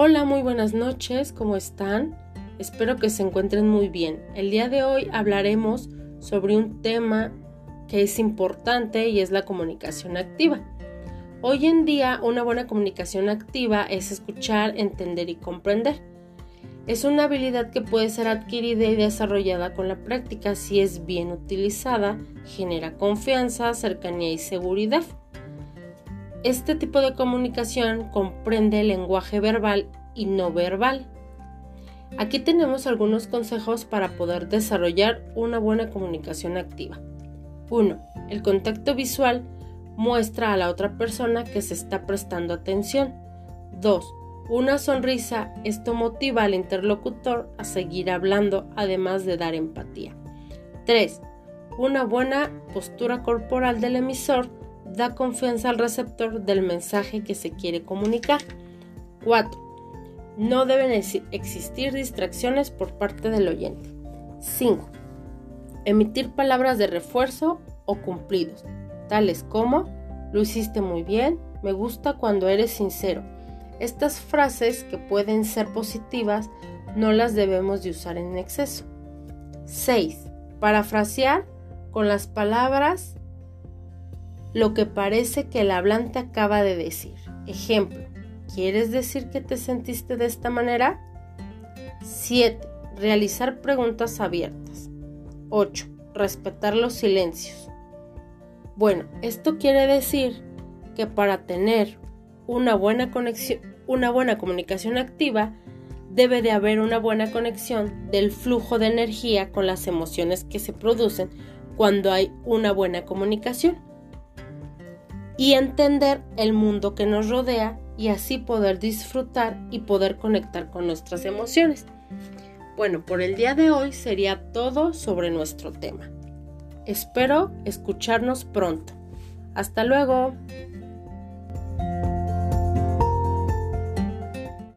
Hola, muy buenas noches, ¿cómo están? Espero que se encuentren muy bien. El día de hoy hablaremos sobre un tema que es importante y es la comunicación activa. Hoy en día una buena comunicación activa es escuchar, entender y comprender. Es una habilidad que puede ser adquirida y desarrollada con la práctica si es bien utilizada, genera confianza, cercanía y seguridad. Este tipo de comunicación comprende el lenguaje verbal y no verbal. Aquí tenemos algunos consejos para poder desarrollar una buena comunicación activa. 1. El contacto visual muestra a la otra persona que se está prestando atención. 2. Una sonrisa, esto motiva al interlocutor a seguir hablando, además de dar empatía. 3. Una buena postura corporal del emisor da confianza al receptor del mensaje que se quiere comunicar. 4. No deben existir distracciones por parte del oyente. 5. Emitir palabras de refuerzo o cumplidos, tales como lo hiciste muy bien, me gusta cuando eres sincero. Estas frases que pueden ser positivas no las debemos de usar en exceso. 6. Parafrasear con las palabras lo que parece que el hablante acaba de decir. Ejemplo, ¿quieres decir que te sentiste de esta manera? 7. Realizar preguntas abiertas. 8. Respetar los silencios. Bueno, esto quiere decir que para tener una buena conexión, una buena comunicación activa, debe de haber una buena conexión del flujo de energía con las emociones que se producen cuando hay una buena comunicación y entender el mundo que nos rodea y así poder disfrutar y poder conectar con nuestras emociones. Bueno, por el día de hoy sería todo sobre nuestro tema. Espero escucharnos pronto. Hasta luego.